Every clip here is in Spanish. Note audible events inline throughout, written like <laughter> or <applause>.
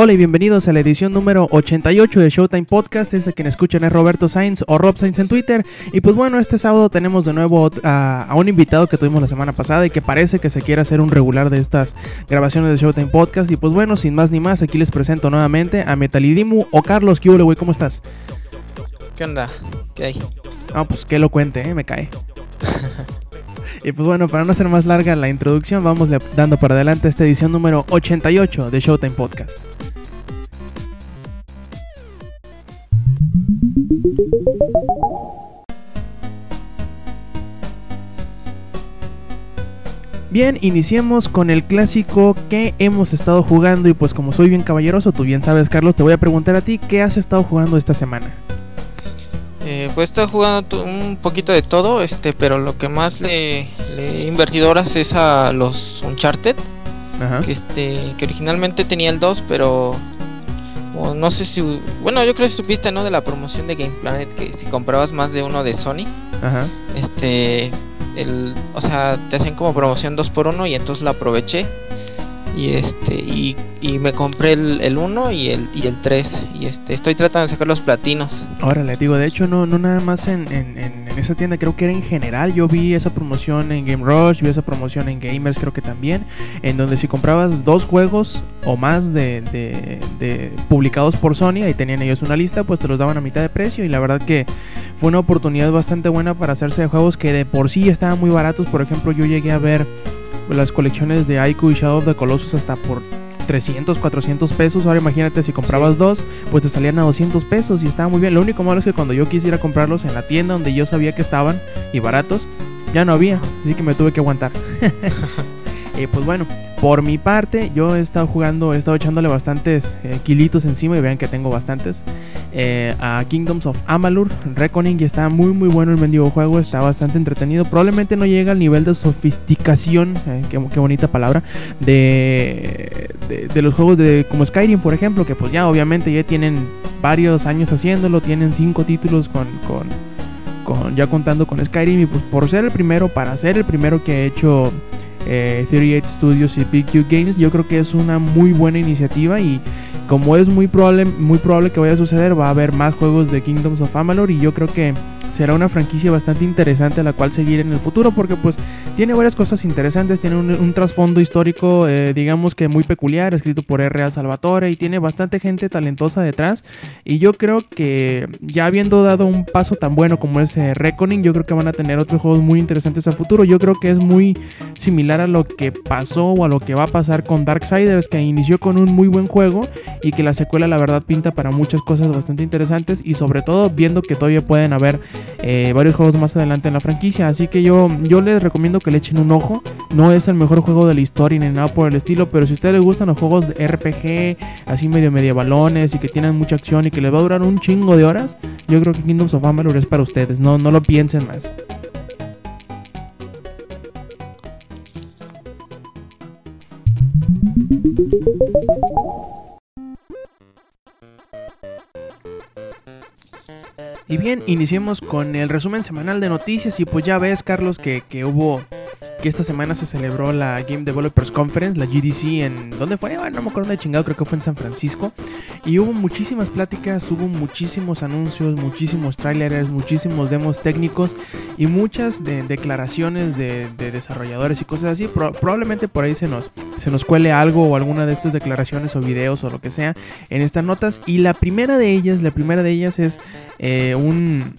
Hola y bienvenidos a la edición número 88 de Showtime Podcast. Este quien escuchan es Roberto Sainz o Rob Sainz en Twitter. Y pues bueno, este sábado tenemos de nuevo a, a, un invitado que tuvimos la semana pasada y que parece que se quiere hacer un regular de estas grabaciones de Showtime Podcast. Y pues bueno, sin más ni más, aquí les presento nuevamente a Metalidimu o Carlos. ¿Qué güey? ¿Cómo estás? ¿Qué onda? ¿Qué hay? Ah, pues que lo cuente, ¿eh? me cae. <laughs> Y pues bueno, para no hacer más larga la introducción, vamos dando para adelante esta edición número 88 de Showtime Podcast. Bien, iniciemos con el clásico que hemos estado jugando y pues como soy bien caballeroso, tú bien sabes Carlos, te voy a preguntar a ti, ¿qué has estado jugando esta semana? Eh, pues he estado jugando un poquito de todo, este, pero lo que más le, le he invertido horas es a los Uncharted, Ajá. Que, este, que originalmente tenía el 2, pero no sé si, bueno, yo creo que supiste, ¿no? De la promoción de Game Planet, que si comprabas más de uno de Sony, Ajá. este el, o sea, te hacen como promoción 2 por 1 y entonces la aproveché. Y este y, y me compré el 1 y el y el 3 y este estoy tratando de sacar los platinos. Ahora le digo, de hecho no no nada más en, en, esa tienda, creo que era en general. Yo vi esa promoción en Game Rush, vi esa promoción en Gamers, creo que también, en donde si comprabas dos juegos o más de, publicados por Sony, ahí tenían ellos una lista, pues te los daban a mitad de precio y la verdad que fue una oportunidad bastante buena para hacerse de juegos que de por sí estaban muy baratos. Por ejemplo, yo llegué a ver las colecciones de Aiku y Shadow of the Colossus hasta por 300, 400 pesos. Ahora imagínate si comprabas sí. dos, pues te salían a 200 pesos y estaba muy bien. Lo único malo es que cuando yo quisiera comprarlos en la tienda donde yo sabía que estaban y baratos, ya no había. Así que me tuve que aguantar. <laughs> eh, pues bueno, por mi parte, yo he estado jugando, he estado echándole bastantes eh, kilitos encima y vean que tengo bastantes. Eh, a Kingdoms of Amalur, Reckoning, y está muy muy bueno el mendigo juego, está bastante entretenido. Probablemente no llega al nivel de sofisticación, eh, qué, qué, bonita palabra, de, de, de, los juegos de como Skyrim, por ejemplo, que pues ya obviamente ya tienen varios años haciéndolo, tienen cinco títulos con, con, ya contando con Skyrim, y pues por ser el primero, para ser el primero que he hecho eh, 38 Studios y PQ Games, yo creo que es una muy buena iniciativa y como es muy probable, muy probable que vaya a suceder, va a haber más juegos de Kingdoms of Amalur y yo creo que será una franquicia bastante interesante a la cual seguir en el futuro porque pues tiene varias cosas interesantes, tiene un, trasfondo histórico eh, digamos que muy peculiar, escrito por R.A. Salvatore y tiene bastante gente talentosa detrás y yo creo que ya habiendo dado un paso tan bueno como es eh, Reckoning, yo creo que van a tener otros juegos muy interesantes a futuro, yo creo que es muy similar a lo que pasó o a lo que va a pasar con Darksiders que inició con un muy buen juego y que la secuela la verdad pinta para muchas cosas bastante interesantes y sobre todo viendo que todavía pueden haber eh, varios juegos más adelante en la franquicia. Así que yo, yo les recomiendo que le echen un ojo. No es el mejor juego de la historia ni nada por el estilo, pero si a ustedes les gustan los juegos de RPG, así medio medievalones y que tienen mucha acción y que les va a durar un chingo de horas, yo creo que Kingdoms of Amalur es para ustedes. No, no lo piensen más. Y bien, iniciemos con el resumen semanal de noticias y pues ya ves Carlos que, que hubo que esta semana se celebró la Game Developers Conference, la GDC, en... ¿Dónde fue? Bueno, no me acuerdo de chingado, creo que fue en San Francisco. Y hubo muchísimas pláticas, hubo muchísimos anuncios, muchísimos trailers, muchísimos demos técnicos y muchas de, declaraciones de, de, desarrolladores y cosas así. Pro, probablemente por ahí se nos, se nos cuele algo o alguna de estas declaraciones o videos o lo que sea en estas notas. Y la primera de ellas, la primera de ellas es eh, un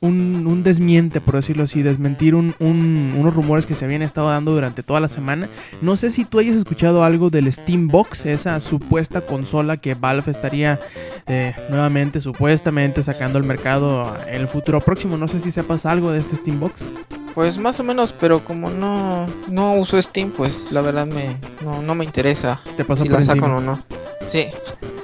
un, un, desmiente, por decirlo así, desmentir un, un, unos rumores que se habían estado dando durante toda la semana. No sé si tú hayas escuchado algo del Steam Box, esa supuesta consola que Valve estaría eh, nuevamente, supuestamente, sacando al mercado en el futuro próximo. No sé si sepas algo de este Steam Box. Pues más o menos, pero como no, no uso Steam, pues la verdad me, no, no me interesa ¿Te pasa si por la encima? sacan o no. Sí.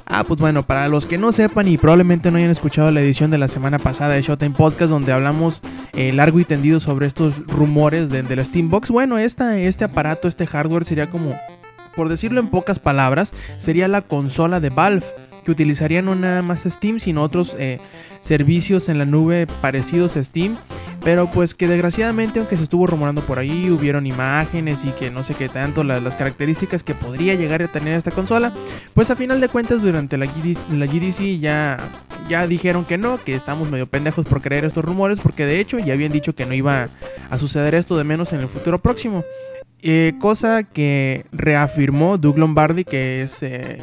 Ah, pues bueno, para los que no sepan y probablemente no hayan escuchado la edición de la semana pasada de Showtime Podcast donde hablamos eh, largo y tendido sobre estos rumores de, de la Steambox, bueno, esta, este aparato, este hardware sería como, por decirlo en pocas palabras, sería la consola de Valve. Que utilizarían no nada más Steam, sino otros eh, servicios en la nube parecidos a Steam. Pero pues que desgraciadamente, aunque se estuvo rumorando por ahí, hubieron imágenes y que no sé qué tanto, las, características que podría llegar a tener esta consola, pues a final de cuentas durante la GDC, la GDC ya, ya dijeron que no, que estamos medio pendejos por creer estos rumores, porque de hecho ya habían dicho que no iba a suceder esto de menos en el futuro próximo. Eh, cosa que reafirmó Doug Lombardi, que es eh,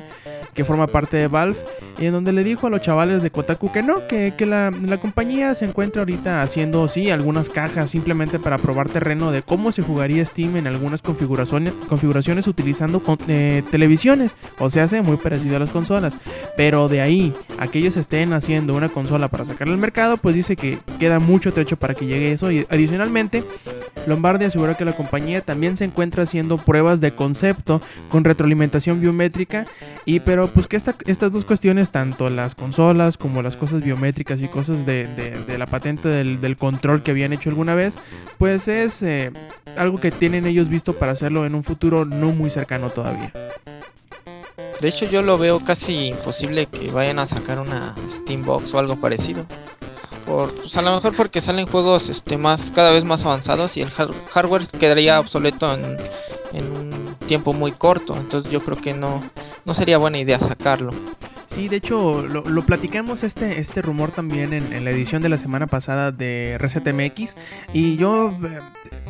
que forma parte de Valve, en donde le dijo a los chavales de Kotaku que no, que, la, compañía se encuentra ahorita haciendo, sí, algunas cajas simplemente para probar terreno de cómo se jugaría Steam en algunas configuraciones, configuraciones utilizando eh, televisiones, o sea, hace muy parecido a las consolas, pero de ahí a que ellos estén haciendo una consola para sacarle al mercado, pues dice que queda mucho trecho para que llegue eso. Y adicionalmente Lombardi asegura que la compañía también se encuentra haciendo pruebas de concepto con retroalimentación biométrica. Y pero pues que estas dos cuestiones, tanto las consolas como las cosas biométricas y cosas de, la patente del, control que habían hecho alguna vez, pues es eh, algo que tienen ellos visto para hacerlo en un futuro no muy cercano todavía. De hecho yo lo veo casi imposible que vayan a sacar una Steambox o algo parecido. Por, pues a lo mejor porque salen juegos este, más cada vez más avanzados y el hardware quedaría obsoleto en, un tiempo muy corto. Entonces yo creo que no, no sería buena idea sacarlo. Sí, de hecho lo, lo platicamos este, este rumor también en, la edición de la semana pasada de ResetMX y yo eh,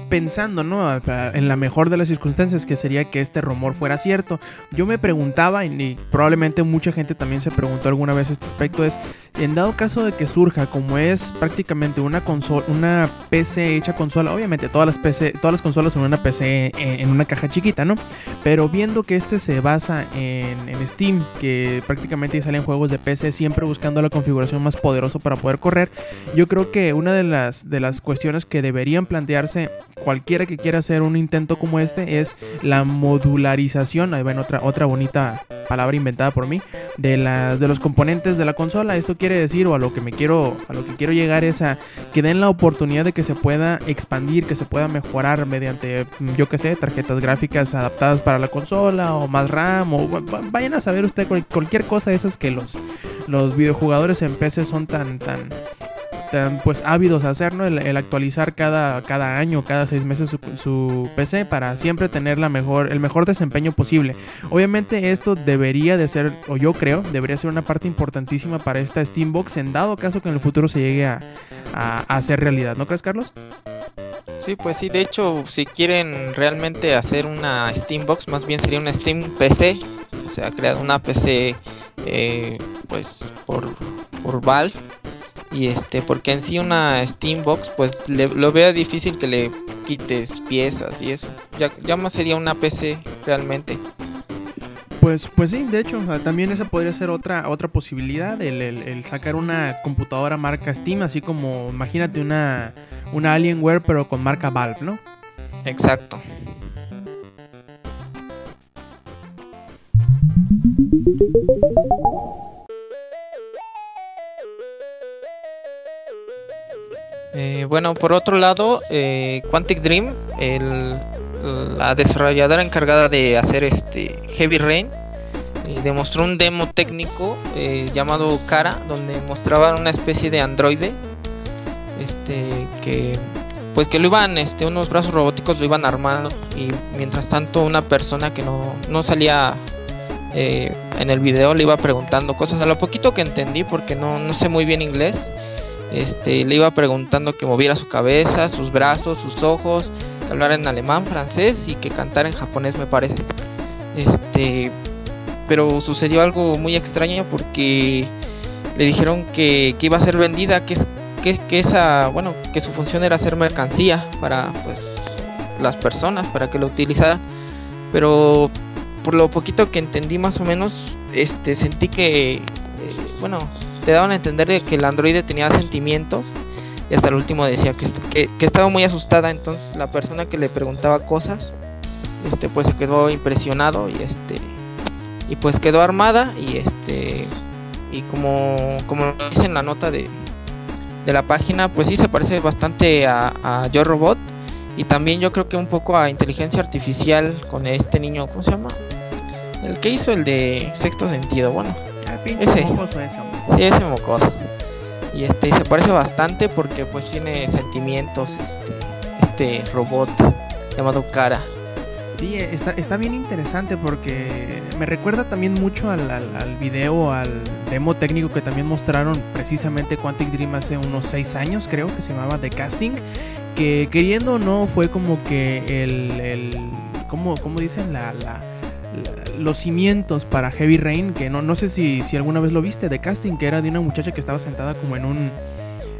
pensando, ¿no? En la mejor de las circunstancias, que sería que este rumor fuera cierto. Yo me preguntaba, y probablemente mucha gente también se preguntó alguna vez este aspecto, es, en dado caso de que surja, como es prácticamente una consola, una PC hecha consola, obviamente todas las PC, todas las consolas son una PC en, una caja chiquita, ¿no? Pero viendo que este se basa en, Steam, que prácticamente salen juegos de PC siempre buscando la configuración más poderosa para poder correr, yo creo que una de las, de las cuestiones que deberían plantearse cualquiera que quiera hacer un intento como este es la modularización, ahí ven otra, otra bonita palabra inventada por mí, de, las de los componentes de la consola. Esto quiere decir, o a lo que me quiero, a lo que quiero llegar es a que den la oportunidad de que se pueda expandir, que se pueda mejorar mediante, yo que sé, tarjetas gráficas adaptadas para la consola, o más RAM, o vayan a saber usted cualquier cosa de esas que los, los videojugadores en PC son tan, tan pues ávidos a hacer, El, actualizar cada, cada año, cada seis meses su, PC para siempre tener la mejor, el mejor desempeño posible. Obviamente esto debería de ser, o yo creo, debería ser una parte importantísima para esta Steambox en dado caso que en el futuro se llegue a, hacer realidad, ¿no crees, Carlos? Sí, pues sí, de hecho, si quieren realmente hacer una Steambox, más bien sería una Steam PC, o sea, crear una PC eh, pues por, por y este porque en sí una Steambox pues lo veo difícil que le quites piezas y eso ya, ya más sería una PC realmente pues, pues sí, de hecho, también esa podría ser otra, otra posibilidad, el, sacar una computadora marca Steam, así como, imagínate una, una Alienware pero con marca Valve, ¿no? Exacto. Eh, bueno, por otro lado, eh, Quantic Dream, la desarrolladora encargada de hacer este Heavy Rain, eh, demostró un demo técnico llamado Cara, donde mostraban una especie de androide, este, que pues que lo iban, este, unos brazos robóticos lo iban armando y mientras tanto una persona que no, no salía en el video le iba preguntando cosas. A lo poquito que entendí porque no, no sé muy bien inglés este, le iba preguntando que moviera su cabeza, sus brazos, sus ojos, que hablara en alemán, francés y que cantara en japonés, me parece. Este, pero sucedió algo muy extraño porque le dijeron que, iba a ser vendida, que, que, esa, bueno, que su función era ser mercancía para pues las personas, para que lo utilizaran. Pero por lo poquito que entendí más o menos, este, sentí que, eh, bueno, te daban a entender de que el androide tenía sentimientos y hasta el último decía que, que, estaba muy asustada entonces la persona que le preguntaba cosas este pues se quedó impresionado y este y pues quedó armada y este y como como dice en la nota de, de la página pues sí se parece bastante a, a Yo Robot y también yo creo que un poco a inteligencia artificial con este niño cómo se llama el que hizo el de sexto sentido bueno ese. ese, Sí, ese mocoso. Y este se parece bastante porque pues tiene sentimientos este este robot llamado Cara. Sí, está, está bien interesante porque me recuerda también mucho al, al, video, al demo técnico que también mostraron precisamente Quantic Dream hace unos 6 años, creo que se llamaba The Casting. Que queriendo o no, fue como que el. el ¿Cómo, dicen? La, los cimientos para Heavy Rain. Que no, no sé si, si alguna vez lo viste, The Casting, que era de una muchacha que estaba sentada como en un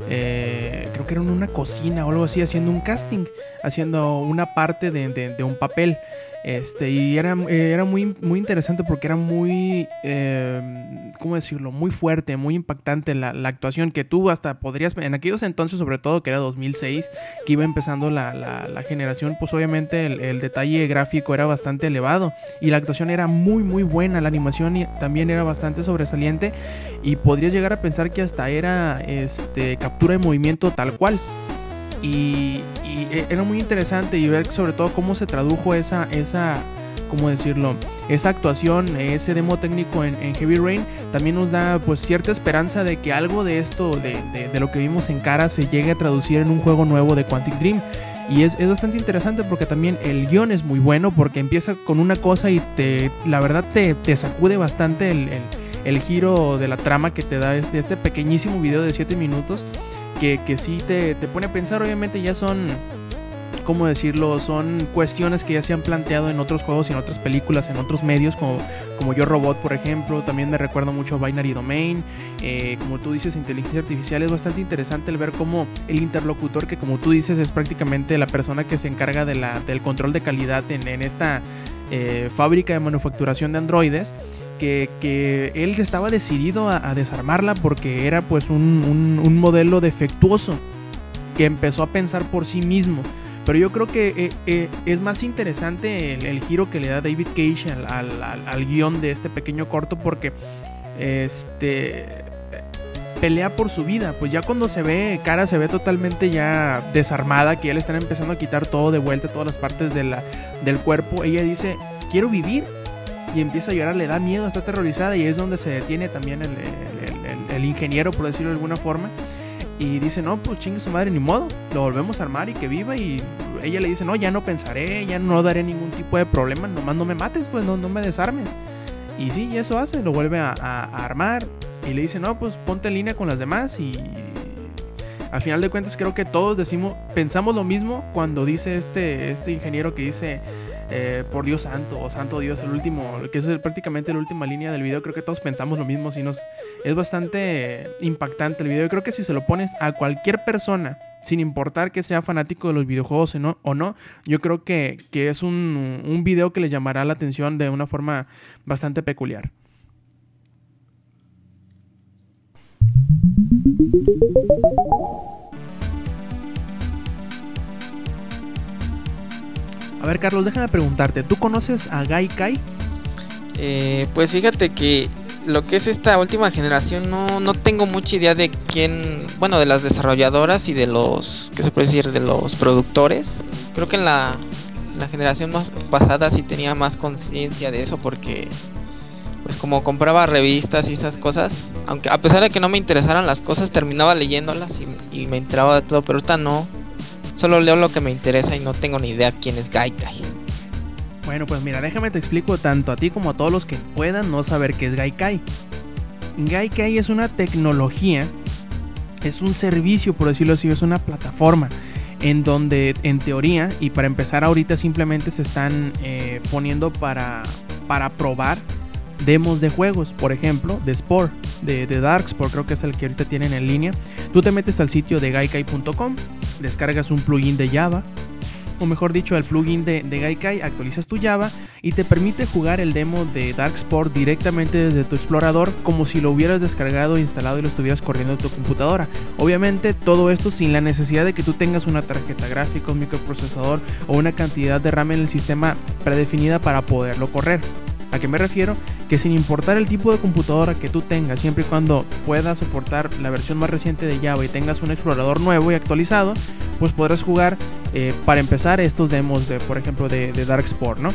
eh, creo que era en una cocina o algo así, haciendo un casting, haciendo una parte de un papel. Este, y era, era muy, muy interesante porque era muy, eh, ¿cómo decirlo? Muy fuerte, muy impactante la, actuación que tú hasta podrías, en aquellos entonces sobre todo, que era 2006, que iba empezando la, la, generación, pues obviamente el, detalle gráfico era bastante elevado y la actuación era muy, muy buena, la animación también era bastante sobresaliente y podrías llegar a pensar que hasta era este, captura de movimiento tal cual. Y, e, era muy interesante y ver sobre todo cómo se tradujo esa, esa, ¿cómo decirlo? Esa actuación, ese demo técnico en, Heavy Rain, también nos da pues cierta esperanza de que algo de esto, de, de, lo que vimos en cara, se llegue a traducir en un juego nuevo de Quantic Dream. Y es, es, bastante interesante porque también el guion es muy bueno porque empieza con una cosa y te, la verdad te, te sacude bastante el, el, el, giro de la trama que te da este, este pequeñísimo video de 7 minutos que, que sí te, te pone a pensar, obviamente ya son ¿cómo decirlo? Son cuestiones que ya se han planteado en otros juegos y en otras películas, en otros medios, como, como Yo Robot, por ejemplo. También me recuerdo mucho a Binary Domain. Eh, como tú dices, inteligencia artificial. Es bastante interesante el ver cómo el interlocutor, que como tú dices, es prácticamente la persona que se encarga de la, del control de calidad en, en esta eh, fábrica de manufacturación de androides. Que, él estaba decidido a, desarmarla porque era pues un, un, modelo defectuoso que empezó a pensar por sí mismo. Pero yo creo que eh, eh, es más interesante el, giro que le da David Cage al, al, guion de este pequeño corto porque este pelea por su vida. Pues ya cuando se ve, cara se ve totalmente ya desarmada, que ya le están empezando a quitar todo de vuelta, todas las partes de la, del cuerpo. Ella dice, quiero vivir y empieza a llorar, le da miedo, está aterrorizada y es donde se detiene también el, ingeniero, por decirlo de alguna forma. Y dice, no, pues chingue su madre, ni modo, lo volvemos a armar y que viva. Y ella le dice, no, ya no pensaré, ya no daré ningún tipo de problema, nomás no me mates, pues no, no me desarmes. Y sí, eso hace, lo vuelve a, armar y le dice, no, pues ponte en línea con las demás y al final de cuentas creo que todos decimos, pensamos lo mismo cuando dice este, este ingeniero que dice, eh, por Dios santo o santo Dios, el último, que es prácticamente la última línea del video, creo que todos pensamos lo mismo, si nos, es bastante impactante el video, creo que si se lo pones a cualquier persona, sin importar que sea fanático de los videojuegos o no, yo creo que, que es un, un video que le llamará la atención de una forma bastante peculiar. A ver, Carlos, déjame preguntarte, ¿tú conoces a Gaikai? Eh, pues fíjate que lo que es esta última generación no, no tengo mucha idea de quién, bueno, de las desarrolladoras y de los, ¿qué se puede decir? De los productores. Creo que en la, la generación más pasada sí tenía más conciencia de eso porque, pues como compraba revistas y esas cosas, aunque a pesar de que no me interesaran las cosas, terminaba leyéndolas y, me enteraba de todo, pero ahorita no, Solo leo lo que me interesa y no tengo ni idea quién es Gaikai. Bueno, pues mira, déjame te explico tanto a ti como a todos los que puedan no saber qué es Gaikai. Gaikai es una tecnología, es un servicio, por decirlo así, es una plataforma en donde en teoría y para empezar ahorita simplemente se están eh, poniendo para, para probar demos de juegos, por ejemplo, de Sport, de, de Darksport, creo que es el que ahorita tienen en línea. Tú te metes al sitio de gaikai.com, descargas un plugin de Java, o mejor dicho, el plugin de, Gaikai, actualizas tu Java y te permite jugar el demo de Darksport directamente desde tu explorador como si lo hubieras descargado, instalado y lo estuvieras corriendo en tu computadora. Obviamente todo esto sin la necesidad de que tú tengas una tarjeta gráfica, un microprocesador o una cantidad de RAM en el sistema predefinida para poderlo correr. ¿A qué me refiero? Que sin importar el tipo de computadora que tú tengas, siempre y cuando puedas soportar la versión más reciente de Java y tengas un explorador nuevo y actualizado, pues podrás jugar eh, para empezar estos demos de, por ejemplo, de, de Dark ¿no?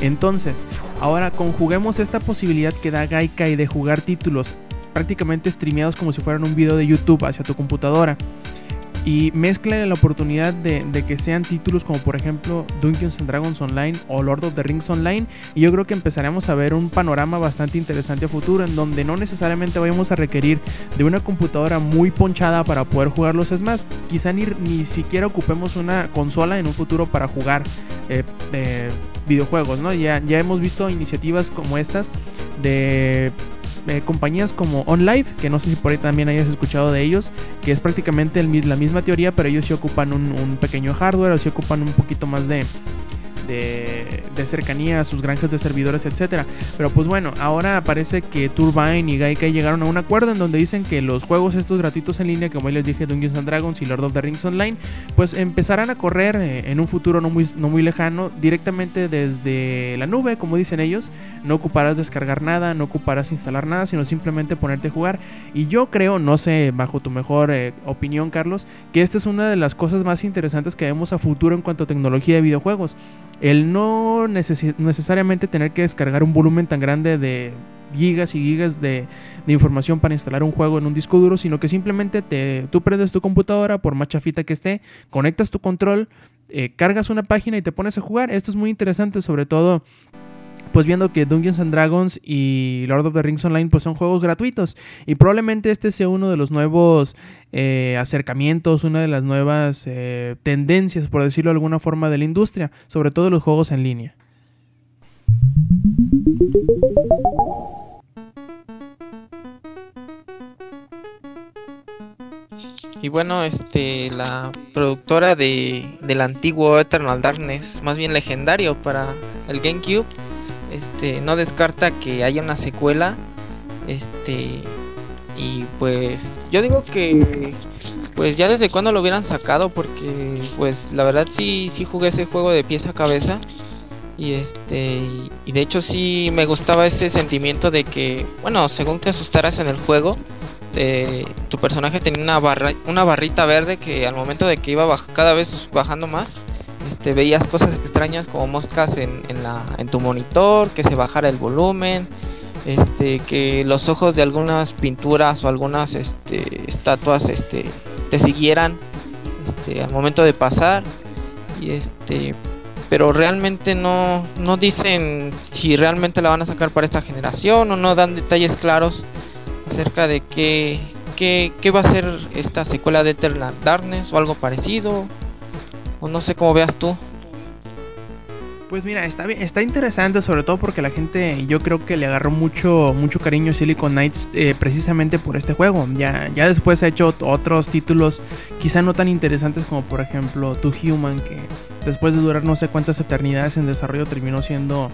Entonces, ahora conjuguemos esta posibilidad que da Gaikai de jugar títulos prácticamente streameados como si fueran un video de YouTube hacia tu computadora y mezcla la oportunidad de, que sean títulos como por ejemplo Dungeons and Dragons Online o Lord of the Rings Online y yo creo que empezaremos a ver un panorama bastante interesante a futuro en donde no necesariamente vayamos a requerir de una computadora muy ponchada para poder jugarlos. Es más quizá ni, ni siquiera ocupemos una consola en un futuro para jugar eh, eh, videojuegos no ya, ya hemos visto iniciativas como estas de eh, compañías como OnLive, que no sé si por ahí también hayas escuchado de ellos, que es prácticamente la misma teoría, pero ellos sí ocupan un, un pequeño hardware o sí ocupan un poquito más de, de, cercanía a sus granjas de servidores, etcétera. Pero pues bueno, ahora parece que Turbine y Gaikai llegaron a un acuerdo en donde dicen que los juegos estos gratuitos en línea, como les dije, Dungeons and Dragons y Lord of the Rings Online, pues empezarán a correr eh, en un futuro no muy, no muy lejano directamente desde la nube, como dicen ellos. No ocuparás descargar nada, no ocuparás instalar nada, sino simplemente ponerte a jugar. Y yo creo, no sé, bajo tu mejor eh, opinión, Carlos, que esta es una de las cosas más interesantes que vemos a futuro en cuanto a tecnología de videojuegos el no necesariamente tener que descargar un volumen tan grande de gigas y gigas de, información para instalar un juego en un disco duro, sino que simplemente te, tú prendes tu computadora, por más chafita que esté, conectas tu control, eh, cargas una página y te pones a jugar. Esto es muy interesante, sobre todo pues viendo que Dungeons and Dragons y Lord of the Rings Online pues son juegos gratuitos y probablemente este sea uno de los nuevos eh, acercamientos, una de las nuevas eh, tendencias, por decirlo de alguna forma, de la industria, sobre todo los juegos en línea. Y bueno, este, la productora de, del antiguo Eternal Darkness, más bien legendario para el GameCube, este, no descarta que haya una secuela. Este, y pues yo digo que pues ya desde cuando lo hubieran sacado porque pues la verdad sí sí jugué ese juego de pieza a cabeza y este y de hecho sí me gustaba ese sentimiento de que bueno según te asustaras en el juego tu personaje tenía una barra una barrita verde que al momento de que iba cada vez bajando más este, veías cosas extrañas como moscas en, la, en tu monitor, que se bajara el volumen, este, que los ojos de algunas pinturas o algunas este, estatuas te siguieran este, al momento de pasar. Pero realmente no, dicen si realmente la van a sacar para esta generación o no dan detalles claros acerca de qué va a ser esta secuela de Eternal Darkness o algo parecido o no sé cómo veas tú. Pues mira, está, está interesante, sobre todo porque la gente, yo creo que le agarró mucho, mucho cariño Silicon Knights eh, precisamente por este juego. Ya, ya después ha hecho otros títulos, quizá no tan interesantes como por ejemplo To Human, que después de durar no sé cuántas eternidades en desarrollo terminó siendo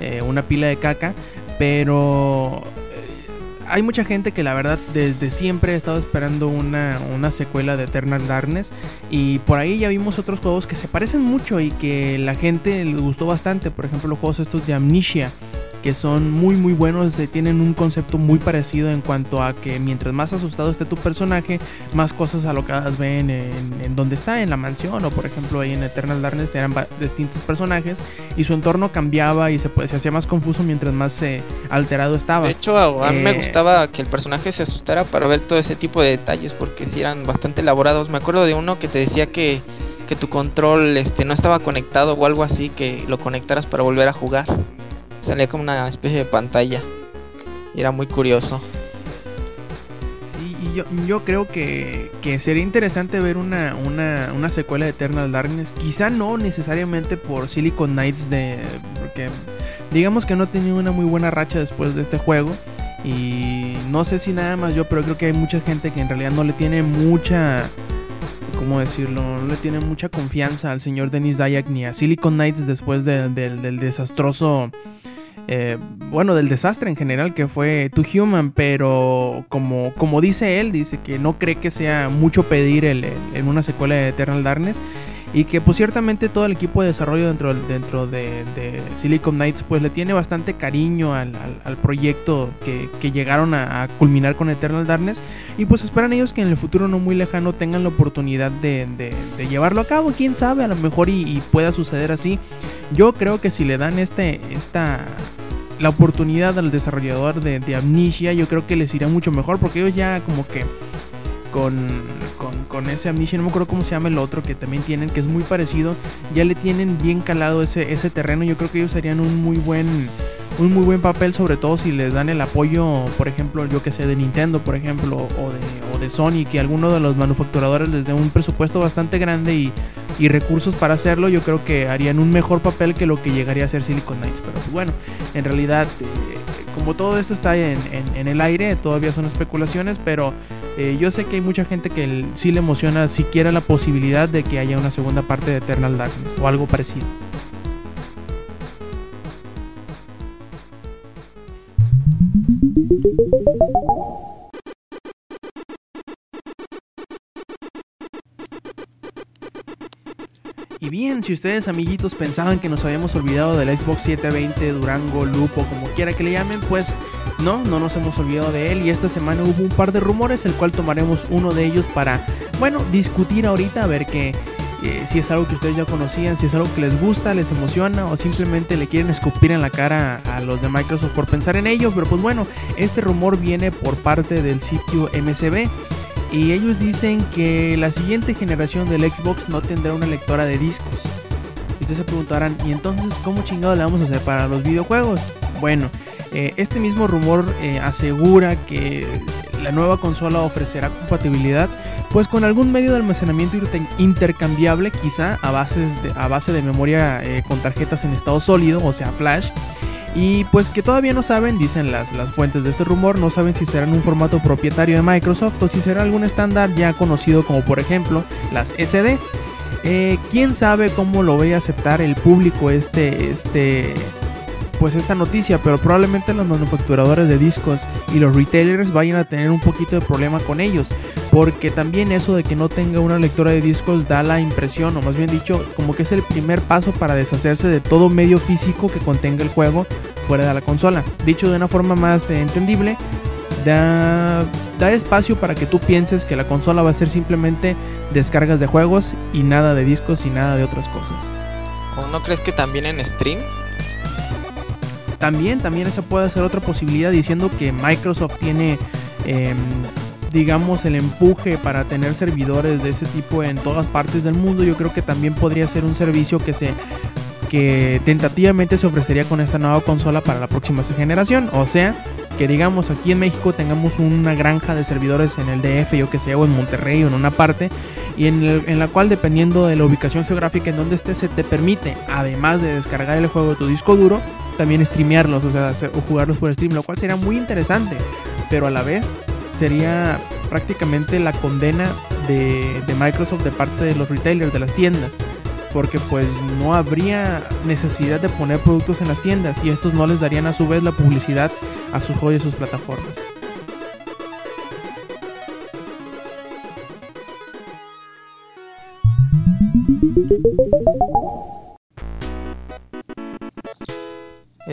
eh, una pila de caca. Pero hay mucha gente que la verdad desde siempre ha estado esperando una, una, secuela de Eternal Darkness y por ahí ya vimos otros juegos que se parecen mucho y que la gente le gustó bastante, por ejemplo los juegos estos de Amnesia que son muy muy buenos, eh, tienen un concepto muy parecido en cuanto a que mientras más asustado esté tu personaje, más cosas alocadas ven en, donde está, en la mansión o por ejemplo ahí en Eternal Darkness eran distintos personajes y su entorno cambiaba y se, se hacía más confuso mientras más eh, alterado estaba. De hecho a, mí me eh, gustaba que el personaje se asustara para ver todo ese tipo de detalles porque si eran bastante elaborados. Me acuerdo de uno que te decía que que tu control este no estaba conectado o algo así que lo conectaras para volver a jugar salía como una especie de pantalla. Y era muy curioso. Sí, y yo, yo creo que, que sería interesante ver una, una, una, secuela de Eternal Darkness. Quizá no necesariamente por Silicon Knights, de, porque digamos que no tenía una muy buena racha después de este juego. Y no sé si nada más yo, pero creo que hay mucha gente que en realidad no le tiene mucha ¿cómo decirlo? No le tiene mucha confianza al señor Denis Dayak ni a Silicon Knights después del desastroso eh, bueno, del desastre en general que fue To Human, pero como, como dice él, dice que no cree que sea mucho pedir el, en una secuela de Eternal Darkness y que pues ciertamente todo el equipo de desarrollo dentro, dentro de, Silicon Knights pues le tiene bastante cariño al, proyecto que, llegaron a, culminar con Eternal Darkness y pues esperan ellos que en el futuro no muy lejano tengan la oportunidad de, llevarlo a cabo, quién sabe, a lo mejor y, pueda suceder así. Yo creo que si le dan este, esta, la oportunidad al desarrollador de, de Amnesia, yo creo que les irá mucho mejor porque ellos ya como que con, con, ese Amnesia, no me acuerdo cómo se llama el otro que también tienen, que es muy parecido, ya le tienen bien calado ese, ese terreno. Yo creo que ellos harían un muy buen un muy buen papel, sobre todo si les dan el apoyo, por ejemplo, yo que sé, de Nintendo, por ejemplo, o de, o de Sony, que alguno de los manufacturadores les dé un presupuesto bastante grande y, y, recursos para hacerlo, yo creo que harían un mejor papel que lo que llegaría a ser Silicon Knights. Pero pues, bueno, en realidad, eh, como todo esto está en, en, el aire, todavía son especulaciones, pero eh, yo sé que hay mucha gente que sí le emociona siquiera la posibilidad de que haya una segunda parte de Eternal Darkness o algo parecido. Si ustedes amiguitos pensaban que nos habíamos olvidado del Xbox 720, Durango, Lupo, como quiera que le llamen, pues no, no nos hemos olvidado de él y esta semana hubo un par de rumores, el cual tomaremos uno de ellos para, bueno, discutir ahorita ver qué, eh, si es algo que ustedes ya conocían, si es algo que les gusta, les emociona o simplemente le quieren escupir en la cara a los de Microsoft por pensar en ello. Pero pues bueno, este rumor viene por parte del sitio MCB y ellos dicen que la siguiente generación del Xbox no tendrá una lectora de discos. Ustedes se preguntarán, ¿y entonces cómo chingado le vamos a hacer para los videojuegos? Bueno, eh, este mismo rumor eh, asegura que la nueva consola ofrecerá compatibilidad pues con algún medio de almacenamiento intercambiable, quizá a, bases de, a base de memoria eh, con tarjetas en estado sólido, o sea, flash. Y pues que todavía no saben, dicen las, las fuentes de este rumor, no saben si serán un formato propietario de Microsoft o si será algún estándar ya conocido como por ejemplo las SD. Eh, quién sabe cómo lo vaya a aceptar el público este, este, pues esta noticia, pero probablemente los manufacturadores de discos y los retailers vayan a tener un poquito de problema con ellos, porque también eso de que no tenga una lectora de discos da la impresión, o más bien dicho, como que es el primer paso para deshacerse de todo medio físico que contenga el juego fuera de la consola. Dicho de una forma más eh, entendible, da, da espacio para que tú pienses que la consola va a ser simplemente descargas de juegos y nada de discos y nada de otras cosas. ¿O no crees que también en stream también, también esa puede ser otra posibilidad diciendo que Microsoft tiene, em, digamos, el empuje para tener servidores de ese tipo en todas partes del mundo. Yo creo que también podría ser un servicio que se que tentativamente se ofrecería con esta nueva consola para la próxima generación. O sea, que digamos aquí en México tengamos una granja de servidores en el DF, yo que sé, o en Monterrey o en una parte, y en, en, la cual dependiendo de la ubicación geográfica en donde estés, se te permite, además de descargar el juego de tu disco duro, también streamearlos, o sea, o jugarlos por stream, lo cual sería muy interesante, pero a la vez sería prácticamente la condena de, Microsoft de parte de los retailers, de las tiendas, porque pues no habría necesidad de poner productos en las tiendas y estos no les darían a su vez la publicidad a sus juegos y sus plataformas.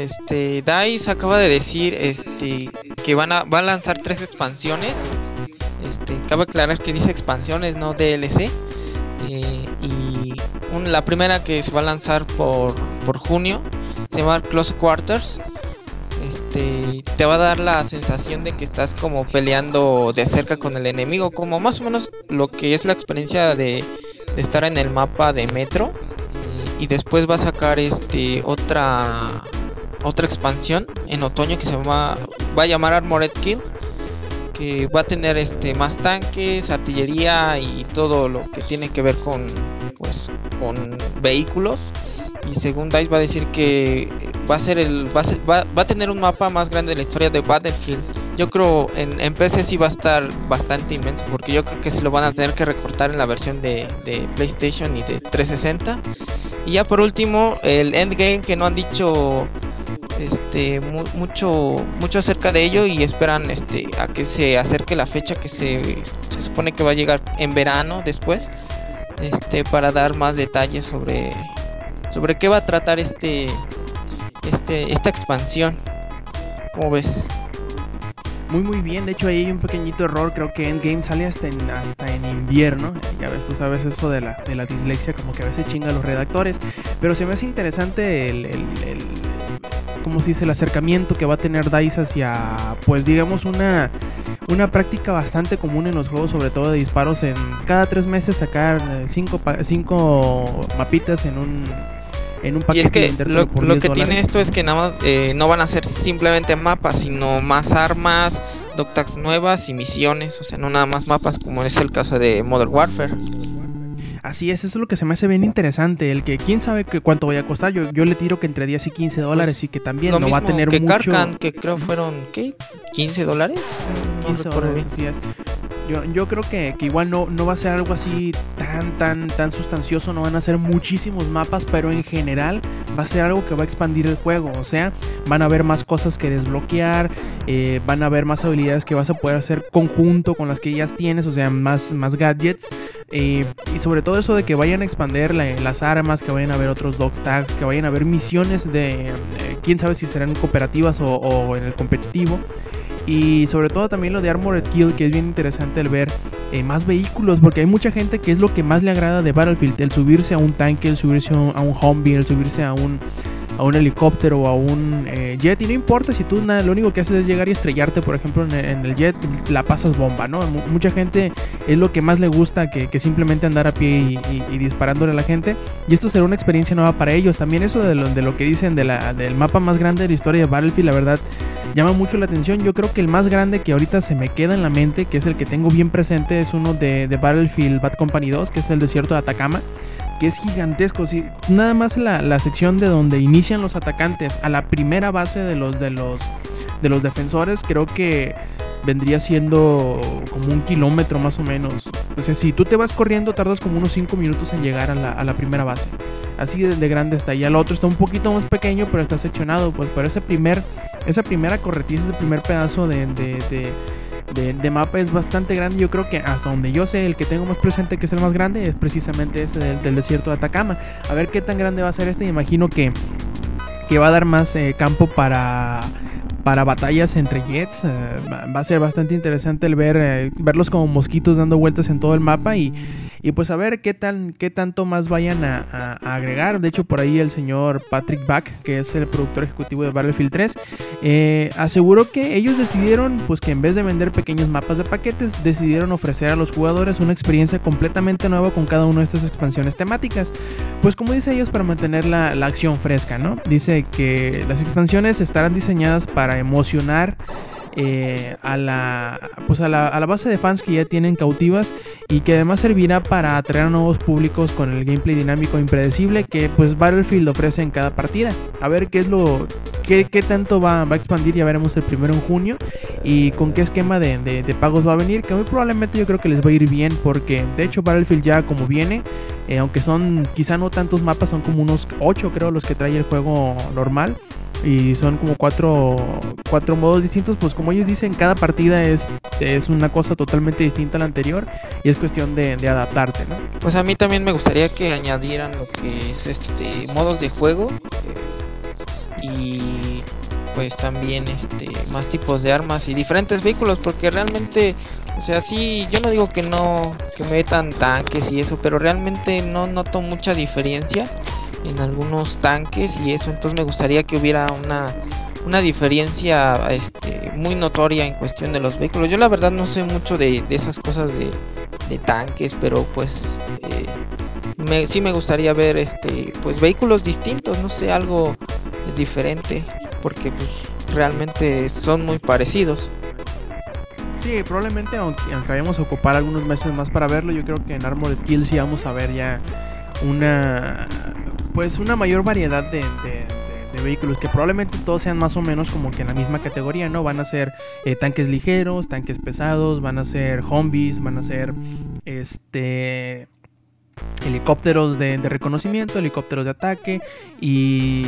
Este, DICE acaba de decir este, que van a, va a lanzar tres expansiones. Este, cabe aclarar que dice expansiones, no DLC. Eh, y la primera que se va a lanzar por, junio se llama Close Quarters. Este, te va a dar la sensación de que estás como peleando de cerca con el enemigo, como más o menos lo que es la experiencia de, de estar en el mapa de Metro. Y después va a sacar este otra otra expansión en otoño que se llama va a llamar Armored Kill que va a tener este más tanques, artillería y todo lo que tiene que ver con pues con vehículos y según Dice va a decir que va a ser el va a, va, a tener un mapa más grande de la historia de Battlefield. Yo creo en, en PC sí va a estar bastante inmenso porque yo creo que se lo van a tener que recortar en la versión de, de PlayStation y de 360. Y ya por último, el endgame que no han dicho este mucho mucho acerca de ello y esperan este a que se acerque la fecha que se, se supone que va a llegar en verano después este para dar más detalles sobre sobre qué va a tratar este este esta expansión ¿Cómo ves? muy muy bien. De hecho, ahí hay un pequeñito error. Creo que Endgame sale hasta en, hasta en invierno. Ya ves, tú sabes eso de la, de la dislexia, como que a veces chinga los redactores. Pero se me hace interesante el como se dice, el acercamiento que va a tener DICE hacia, pues digamos, una, una práctica bastante común en los juegos, sobre todo de disparos, en cada tres meses sacar eh, cinco, cinco mapitas en un en un paquete. Y es que lo, que tiene esto es que nada más eh, no van a ser simplemente mapas, sino más armas, doctags nuevas y misiones, o sea, no nada más mapas como es el caso de Modern Warfare. Así es, eso es lo que se me hace bien interesante. El que quién sabe que cuánto vaya a costar. Yo, yo le tiro que entre 10 y 15 dólares pues, y que también no va a tener que mucho. que creo fueron, ¿qué? ¿15 dólares? 15 dólares, así es. Yo, yo creo que, que, igual no, no va a ser algo así tan, tan, tan sustancioso. No van a ser muchísimos mapas, pero en general va a ser algo que va a expandir el juego. O sea, van a haber más cosas que desbloquear, eh, van a haber más habilidades que vas a poder hacer conjunto con las que ya tienes, o sea, más, más gadgets. Eh, y sobre todo eso de que vayan a expandir las armas, que vayan a haber otros dog tags, que vayan a haber misiones de, eh, quién sabe si serán cooperativas o, en el competitivo. Y sobre todo también lo de Armored Kill, que es bien interesante el ver eh, más vehículos, porque hay mucha gente que es lo que más le agrada de Battlefield, el subirse a un tanque, el subirse a un, Humvee, el subirse a un, a un helicóptero o a un eh, jet y no importa si tú nada, lo único que haces es llegar y estrellarte, por ejemplo, en el, jet, la pasas bomba, ¿no? mucha gente es lo que más le gusta que, simplemente andar a pie y, disparándole a la gente y esto será una experiencia nueva para ellos. También eso de lo, de lo que dicen del mapa más grande de la historia de Battlefield, la verdad llama mucho la atención. Yo creo que el más grande que ahorita se me queda en la mente, que es el que tengo bien presente, es uno de, de Battlefield Bad Company 2, que es el desierto de Atacama que es gigantesco. Si, nada más la, la, sección de donde inician los atacantes a la primera base de los, de los, de los defensores, creo que vendría siendo como un kilómetro más o menos. O sea, si tú te vas corriendo, tardas como unos 5 minutos en llegar a la, a la primera base. Así de, grande está. Y el otro está un poquito más pequeño, pero está seccionado. Pues para ese primer, esa primera corretiza, ese primer pedazo de, de de, mapa es bastante grande. Yo creo que hasta donde yo sé, el que tengo más presente que es el más grande es precisamente ese del, desierto de Atacama. A ver qué tan grande va a ser este. Imagino que, que va a dar más eh, campo para para batallas entre jets. Eh, va a ser bastante interesante el ver eh, verlos como mosquitos dando vueltas en todo el mapa y, y pues a ver qué, tan, qué tanto más vayan a, agregar. De hecho, por ahí el señor Patrick Back, que es el productor ejecutivo de Battlefield 3, eh, aseguró que ellos decidieron, pues que en vez de vender pequeños mapas de paquetes, decidieron ofrecer a los jugadores una experiencia completamente nueva con cada una de estas expansiones temáticas. Pues como dice ellos, para mantener la, la acción fresca, ¿no? Dice que las expansiones estarán diseñadas para emocionar eh, a, la, pues a, la, a la base de fans que ya tienen cautivas y que además servirá para atraer a nuevos públicos con el gameplay dinámico e impredecible que pues Battlefield ofrece en cada partida. A ver qué es lo qué, qué tanto va, va, a expandir, ya veremos el primero en junio y con qué esquema de, de, pagos va a venir, que muy probablemente yo creo que les va a ir bien porque de hecho Battlefield ya como viene, eh, aunque son quizá no tantos mapas, son como unos 8 creo los que trae el juego normal y son como cuatro, cuatro modos distintos, pues como ellos dicen, cada partida es, es una cosa totalmente distinta a la anterior y es cuestión de, adaptarte, ¿no? Pues a mí también me gustaría que añadieran lo que es este modos de juego eh, y pues también este más tipos de armas y diferentes vehículos porque realmente o sea sí yo no digo que no que metan tanques y eso pero realmente no noto mucha diferencia en algunos tanques y eso. Entonces me gustaría que hubiera una, una diferencia este, muy notoria en cuestión de los vehículos. Yo la verdad no sé mucho de, esas cosas de, tanques, pero pues eh, me, sí me gustaría ver este, pues vehículos distintos, no sé, algo diferente, porque pues realmente son muy parecidos. Sí, probablemente aunque, aunque vayamos a ocupar algunos meses más para verlo, yo creo que en Armored Kill sí vamos a ver ya una pues una mayor variedad de, vehículos que probablemente todos sean más o menos como que en la misma categoría, ¿no? Van a ser eh, tanques ligeros, tanques pesados, van a ser zombies, van a ser este helicópteros de, reconocimiento, helicópteros de ataque y,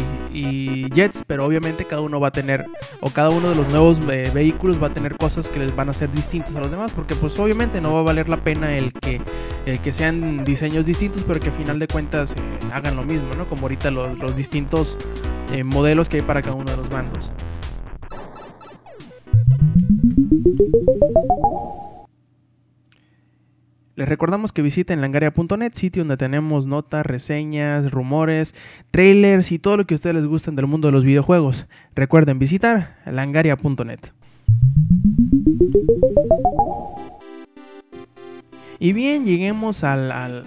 jets, pero obviamente cada uno va a tener, o cada uno de los nuevos eh, vehículos va a tener cosas que les van a ser distintas a los demás, porque pues obviamente no va a valer la pena el que, el que sean diseños distintos, pero que a final de cuentas eh, hagan lo mismo, ¿no? Como ahorita los, distintos eh, modelos que hay para cada uno de los bandos. Les recordamos que visiten langaria.net, sitio donde tenemos notas, reseñas, rumores, trailers y todo lo que a ustedes les gustan del mundo de los videojuegos. Recuerden visitar langaria.net. Y bien, lleguemos al,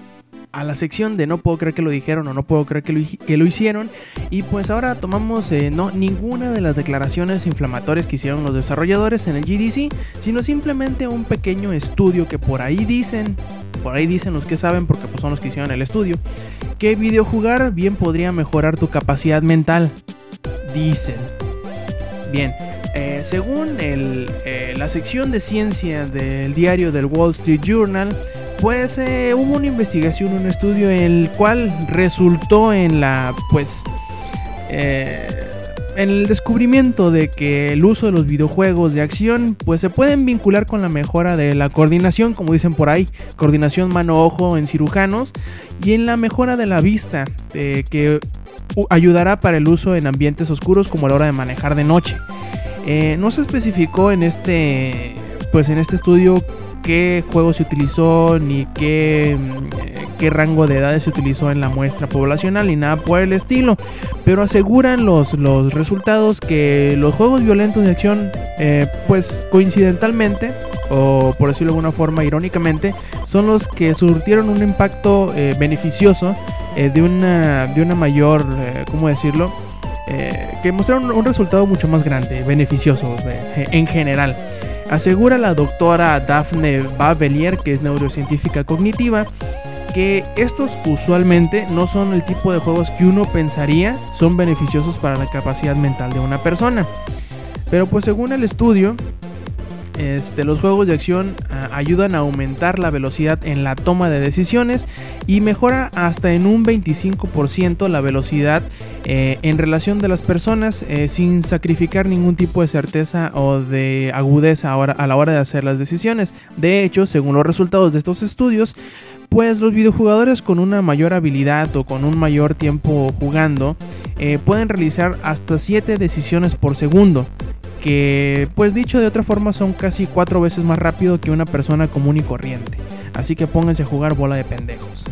a la sección de no puedo creer que lo dijeron o no puedo creer que lo, que lo hicieron. Y pues ahora tomamos eh, no ninguna de las declaraciones inflamatorias que hicieron los desarrolladores en el GDC, sino simplemente un pequeño estudio que por ahí dicen, por ahí dicen los que saben, porque pues son los que hicieron el estudio, que videojugar bien podría mejorar tu capacidad mental. Dicen. Bien, eh, según eh, la sección de ciencia del diario del Wall Street Journal, pues eh, hubo una investigación, un estudio, en el cual resultó en la, pues, eh, en el descubrimiento de que el uso de los videojuegos de acción, pues se pueden vincular con la mejora de la coordinación, como dicen por ahí, coordinación mano-ojo en cirujanos, y en la mejora de la vista, que ayudará para el uso en ambientes oscuros como a la hora de manejar de noche. Eh, no se especificó en este, pues en este estudio qué juego se utilizó ni qué, mm, qué rango de edades se utilizó en la muestra poblacional ni nada por el estilo. Pero aseguran los, los resultados que los juegos violentos de acción, eh, pues coincidentalmente, o por decirlo de alguna forma irónicamente, son los que surtieron un impacto eh, beneficioso eh, de, una, de una mayor, ¿cómo decirlo? que mostraron un resultado mucho más grande, beneficioso en general. Asegura la doctora Daphne Bavelier, que es neurocientífica cognitiva, que estos usualmente no son el tipo de juegos que uno pensaría son beneficiosos para la capacidad mental de una persona. Pero pues según el estudio, este, los juegos de acción ah, ayudan a aumentar la velocidad en la toma de decisiones y mejora hasta en un 25% la velocidad eh, en relación de las personas eh, sin sacrificar ningún tipo de certeza o de agudeza a la hora de hacer las decisiones. De hecho, según los resultados de estos estudios, pues los videojugadores con una mayor habilidad o con un mayor tiempo jugando eh, pueden realizar hasta 7 decisiones por segundo que pues dicho de otra forma son casi cuatro veces más rápido que una persona común y corriente. Así que pónganse a jugar bola de pendejos.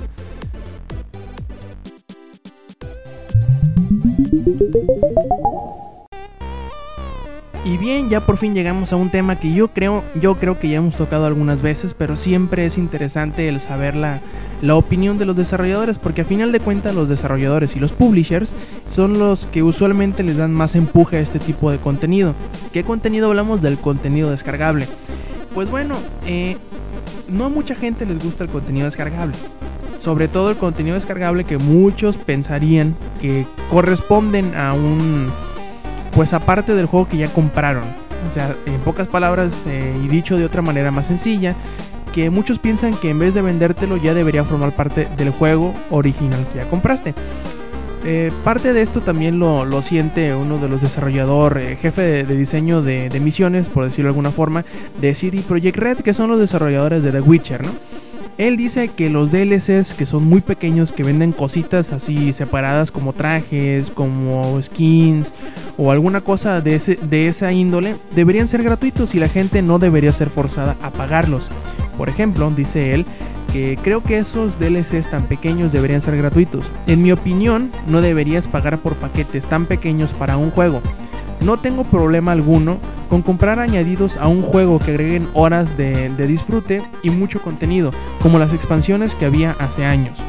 Y bien, ya por fin llegamos a un tema que yo creo, yo creo que ya hemos tocado algunas veces, pero siempre es interesante el saber la, la opinión de los desarrolladores, porque a final de cuentas los desarrolladores y los publishers son los que usualmente les dan más empuje a este tipo de contenido. ¿Qué contenido hablamos? Del contenido descargable. Pues bueno, eh, no a mucha gente les gusta el contenido descargable. Sobre todo el contenido descargable que muchos pensarían que corresponden a un... Pues aparte del juego que ya compraron. O sea, en pocas palabras eh, y dicho de otra manera más sencilla, que muchos piensan que en vez de vendértelo ya debería formar parte del juego original que ya compraste. Eh, parte de esto también lo, siente uno de los desarrolladores, eh, jefe de, diseño de, de, misiones, por decirlo de alguna forma, de City Project Red, que son los desarrolladores de The Witcher, ¿no? Él dice que los DLCs, que son muy pequeños, que venden cositas así separadas como trajes, como skins o alguna cosa de, ese, de esa índole, deberían ser gratuitos y la gente no debería ser forzada a pagarlos. Por ejemplo, dice él, que creo que esos DLCs tan pequeños deberían ser gratuitos. En mi opinión, no deberías pagar por paquetes tan pequeños para un juego. No tengo problema alguno con comprar añadidos a un juego que agreguen horas de, disfrute y mucho contenido, como las expansiones que había hace años.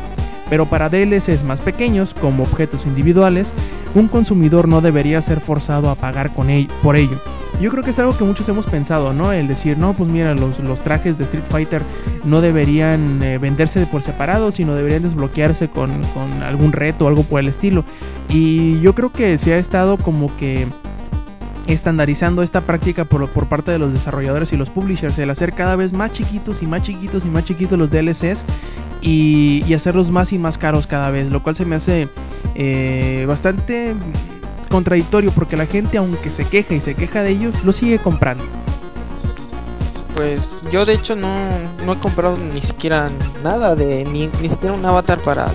Pero para DLCs más pequeños, como objetos individuales, un consumidor no debería ser forzado a pagar con por ello. Yo creo que es algo que muchos hemos pensado, ¿no? El decir, no, pues mira, los, trajes de Street Fighter no deberían eh, venderse por separado, sino deberían desbloquearse con, con algún reto o algo por el estilo. Y yo creo que se ha estado como que estandarizando esta práctica por, por, parte de los desarrolladores y los publishers, el hacer cada vez más chiquitos y más chiquitos y más chiquitos los DLCs y, hacerlos más y más caros cada vez, lo cual se me hace eh, bastante contradictorio porque la gente aunque se queja y se queja de ellos, lo sigue comprando. Pues yo de hecho no, no he comprado ni siquiera nada de ni, ni siquiera un avatar para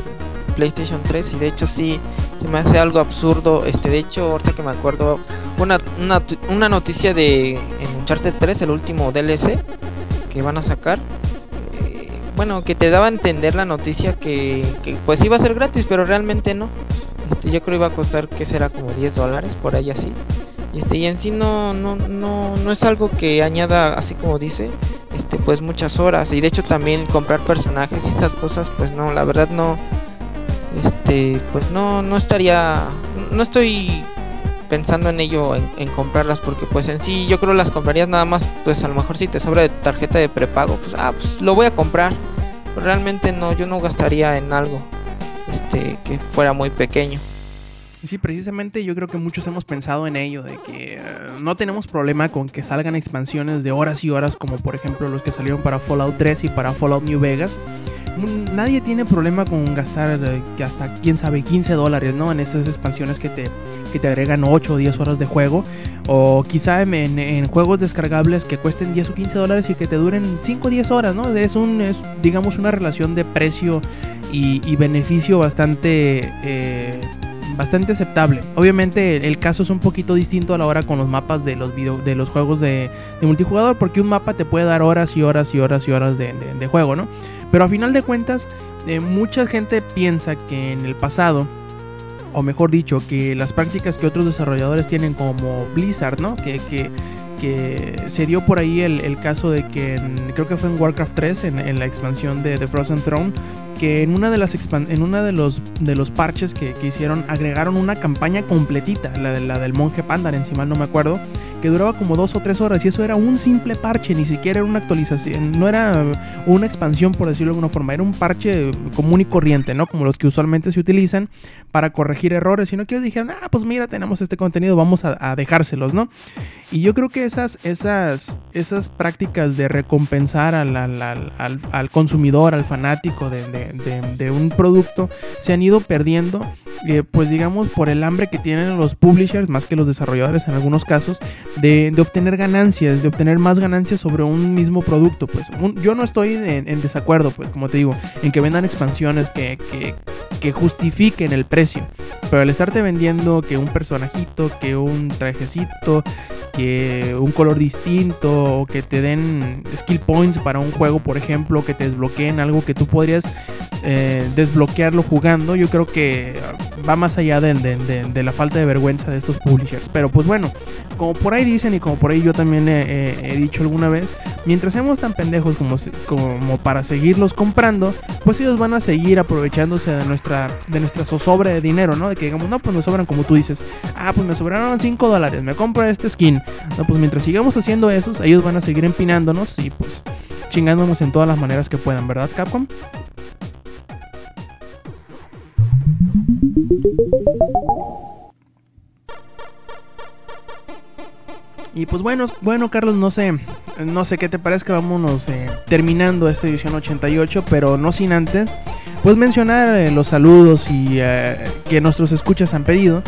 PlayStation 3 y de hecho sí se me hace algo absurdo. Este, de hecho, ahorita que me acuerdo, una, una, una noticia de en Uncharted 3, el último DLC que van a sacar. Eh, bueno, que te daba a entender la noticia que, pues iba a ser gratis, pero realmente no. Este, yo creo iba a costar que será como 10 dólares por ahí así. Este, y en sí no, no, no, no es algo que añada, así como dice, este, pues muchas horas. Y de hecho también comprar personajes y esas cosas, pues no, la verdad no, este, pues no, no estaría, no estoy pensando en ello, en, comprarlas, porque pues en sí yo creo las comprarías nada más, pues a lo mejor si te sobra de tarjeta de prepago, pues ah, pues lo voy a comprar. realmente no, yo no gastaría en algo, este, que fuera muy pequeño. Sí, precisamente yo creo que muchos hemos pensado en ello, de que eh, no tenemos problema con que salgan expansiones de horas y horas, como por ejemplo los que salieron para Fallout 3 y para Fallout New Vegas. Mm, nadie tiene problema con gastar eh, hasta, quién sabe, 15 dólares, ¿no? En esas expansiones que te, que te agregan 8 o 10 horas de juego. O quizá en, juegos descargables que cuesten 10 o 15 dólares y que te duren 5 o 10 horas, ¿no? Es, un, es digamos, una relación de precio y, beneficio bastante... Eh, bastante aceptable. Obviamente el, caso es un poquito distinto a la hora con los mapas de los, video, de los juegos de, multijugador, porque un mapa te puede dar horas y horas y horas y horas de, juego, ¿no? Pero a final de cuentas, eh, mucha gente piensa que en el pasado, o mejor dicho, que las prácticas que otros desarrolladores tienen como Blizzard, ¿no? Que, que, se dio por ahí el, caso de que creo que fue en Warcraft 3, en, la expansión de The Frozen Throne, que en una de las en una de los de los parches que, que, hicieron agregaron una campaña completita, la, de, la del monje Pandaren, si mal no me acuerdo, que duraba como dos o tres horas y eso era un simple parche, ni siquiera era una actualización, no era una expansión por decirlo de alguna forma, era un parche común y corriente, ¿no? Como los que usualmente se utilizan para corregir errores, sino que ellos dijeron, ah, pues mira, tenemos este contenido, vamos a, dejárselos, ¿no? Y yo creo que esas, esas, esas prácticas de recompensar al, al, consumidor, al fanático de, un producto, se han ido perdiendo, eh, pues digamos, por el hambre que tienen los publishers, más que los desarrolladores en algunos casos, de, obtener ganancias, de obtener más ganancias sobre un mismo producto. Pues yo no estoy en, desacuerdo, pues como te digo, en que vendan expansiones que, que, justifiquen el precio. Pero al estarte vendiendo que un personajito, que un trajecito, que un color distinto, o que te den skill points para un juego, por ejemplo, que te desbloqueen algo que tú podrías eh, desbloquearlo jugando, yo creo que va más allá de, de, la falta de vergüenza de estos publishers. Pero pues bueno, como por ahí dicen y como por ahí yo también he, dicho alguna vez, mientras seamos tan pendejos como, como para seguirlos comprando, pues ellos van a seguir aprovechándose de nuestra, de nuestra zozobra de dinero, ¿no? De que digamos, no, pues me sobran como tú dices, ah, pues me sobraron 5 dólares, me compro este skin. No, pues mientras sigamos haciendo eso, ellos van a seguir empinándonos y pues chingándonos en todas las maneras que puedan, ¿verdad, Capcom? Y pues bueno, bueno Carlos, no sé, no sé qué te parece que vámonos eh, terminando esta edición 88, pero no sin antes, pues mencionar eh, los saludos y eh, que nuestros escuchas han pedido.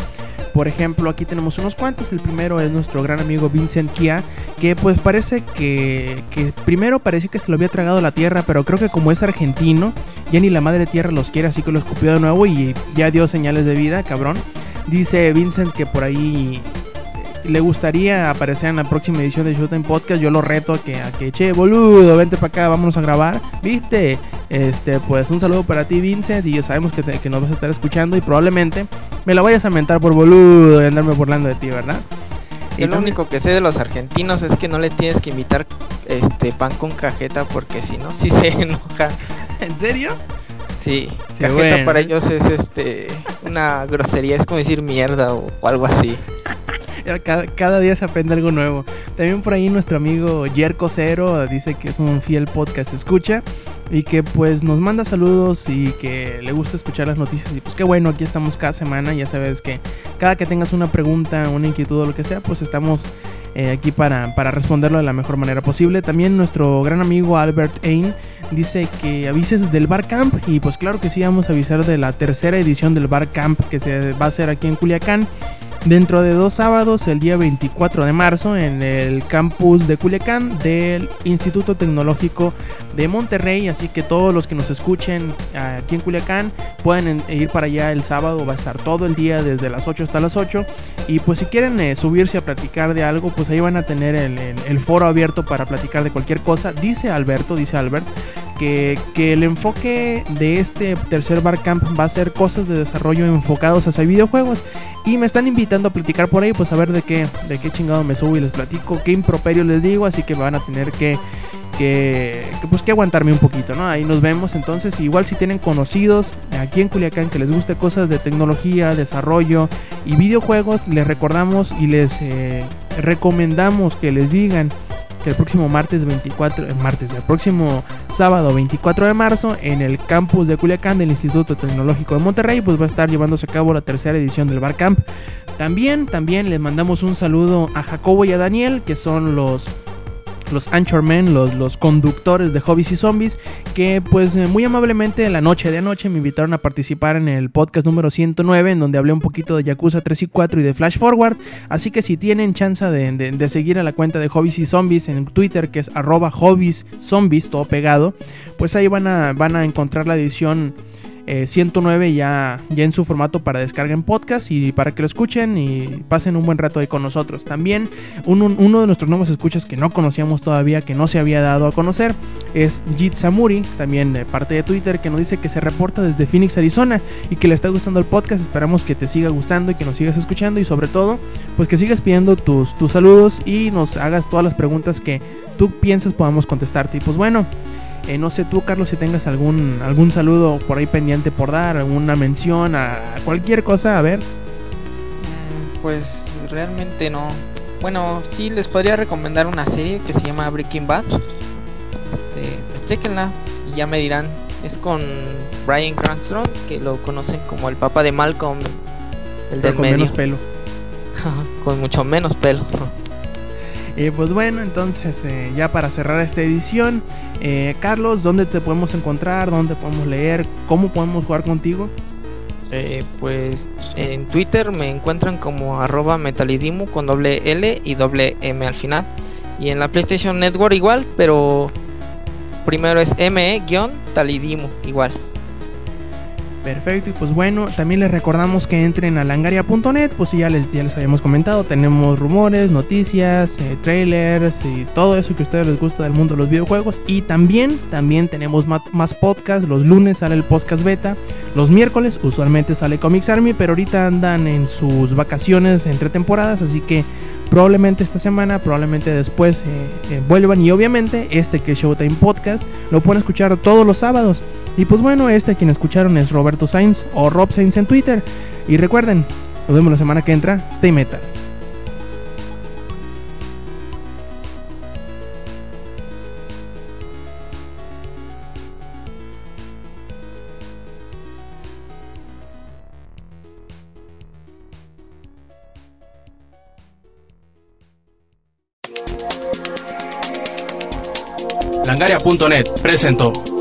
Por ejemplo, aquí tenemos unos cuantos. El primero es nuestro gran amigo Vincent Kia, que pues parece que, que primero parecía que se lo había tragado la tierra, pero creo que como es argentino, ya ni la madre tierra los quiere, así que lo escupió de nuevo y ya dio señales de vida, cabrón. Dice Vincent que por ahí le gustaría aparecer en la próxima edición de Showtime Podcast, yo lo reto a que, a que che, boludo, vente para acá, vámonos a grabar, ¿viste? Este, pues un saludo para ti, Vincent, y ya sabemos que, que nos vas a estar escuchando y probablemente me la vayas a mentar por boludo y andarme burlando de ti, ¿verdad? Yo lo único que sé de los argentinos es que no le tienes que invitar este pan con cajeta porque si no, sí se <laughs> enoja. ¿En serio? Sí, cajeta para ellos es este una grosería, es como decir mierda o algo así. <laughs> <laughs> Cada, día se aprende algo nuevo. También por ahí nuestro amigo Jerko Cero dice que es un fiel podcast escucha y que pues nos manda saludos y que le gusta escuchar las noticias y pues qué bueno, aquí estamos cada semana, ya sabes que cada que tengas una pregunta, una inquietud o lo que sea, pues estamos eh, aquí para, para responderlo de la mejor manera posible. También nuestro gran amigo Albert Ain dice que avises del Bar Camp y pues claro que sí vamos a avisar de la tercera edición del Bar Camp que se va a hacer aquí en Culiacán dentro de dos sábados, el día 24 de marzo, en el campus de Culiacán del Instituto Tecnológico de Monterrey. Así que todos los que nos escuchen aquí en Culiacán pueden ir para allá el sábado. Va a estar todo el día desde las 8 hasta las 8. Y pues si quieren eh, subirse a platicar de algo, pues ahí van a tener el, foro abierto para platicar de cualquier cosa. Dice Alberto, dice Albert, que, que, el enfoque de este tercer barcamp va a ser cosas de desarrollo enfocados hacia videojuegos. Y me están invitando a platicar por ahí, pues a ver de qué, de qué chingado me subo y les platico, qué improperio les digo, así que van a tener que que, pues que aguantarme un poquito, ¿no? Ahí nos vemos. Entonces, igual si tienen conocidos aquí en Culiacán que les guste cosas de tecnología, desarrollo y videojuegos, les recordamos y les eh, recomendamos que les digan que el próximo martes 24, eh, martes, el próximo sábado 24 de marzo en el campus de Culiacán del Instituto Tecnológico de Monterrey, pues va a estar llevándose a cabo la tercera edición del Barcamp. También, también les mandamos un saludo a Jacobo y a Daniel, que son los los Anchormen, los, los conductores de Hobbies y Zombies, que pues eh, muy amablemente la noche de anoche me invitaron a participar en el podcast número 109, en donde hablé un poquito de Yakuza 3 y 4 y de Flash Forward. Así que si tienen chance de, seguir a la cuenta de Hobbies y Zombies en Twitter, que es arroba Hobbies todo pegado, pues ahí van a, van a encontrar la edición 109 eh, ya, ya en su formato para descarga en podcast y para que lo escuchen y pasen un buen rato ahí con nosotros. También uno de nuestros nuevos escuchas que no conocíamos todavía, que no se había dado a conocer, es Jit Samuri, también de parte de Twitter, que nos dice que se reporta desde Phoenix, Arizona y que le está gustando el podcast. Esperamos que te siga gustando y que nos sigas escuchando y sobre todo, pues que sigas pidiendo tus, tus saludos y nos hagas todas las preguntas que tú piensas podamos contestarte. Y pues bueno, eh, no sé tú, Carlos, si tengas algún, algún saludo por ahí pendiente por dar, alguna mención a cualquier cosa, a ver. Mm, pues realmente no. Bueno, sí les podría recomendar una serie que se llama Breaking Bad. Este, pues chequenla y ya me dirán. Es con Brian Cranston, que lo conocen como el papá de Malcolm, el del con menos pelo. <laughs> con mucho menos pelo. Eh, pues bueno, entonces eh, ya para cerrar esta edición, eh, Carlos, ¿dónde te podemos encontrar? ¿Dónde podemos leer? ¿Cómo podemos jugar contigo? pues en Twitter me encuentran como arroba metalidimu con doble L y doble M al final. Y en la PlayStation Network igual, pero primero es ME-talidimu igual. Perfecto, y pues bueno, también les recordamos que entren a langaria.net, pues ya les, ya les habíamos comentado, tenemos rumores, noticias, eh, trailers y todo eso que a ustedes les gusta del mundo de los videojuegos. Y también, también tenemos más, podcasts, los lunes sale el podcast beta, los miércoles usualmente sale Comics Army, pero ahorita andan en sus vacaciones entre temporadas, así que probablemente esta semana, probablemente después eh, eh, vuelvan y obviamente este que es Showtime Podcast lo pueden escuchar todos los sábados. Y pues bueno, este quien escucharon es Roberto Sainz o Rob Sainz en Twitter. Y recuerden, nos vemos la semana que entra. Stay metal. Langaria.net presentó.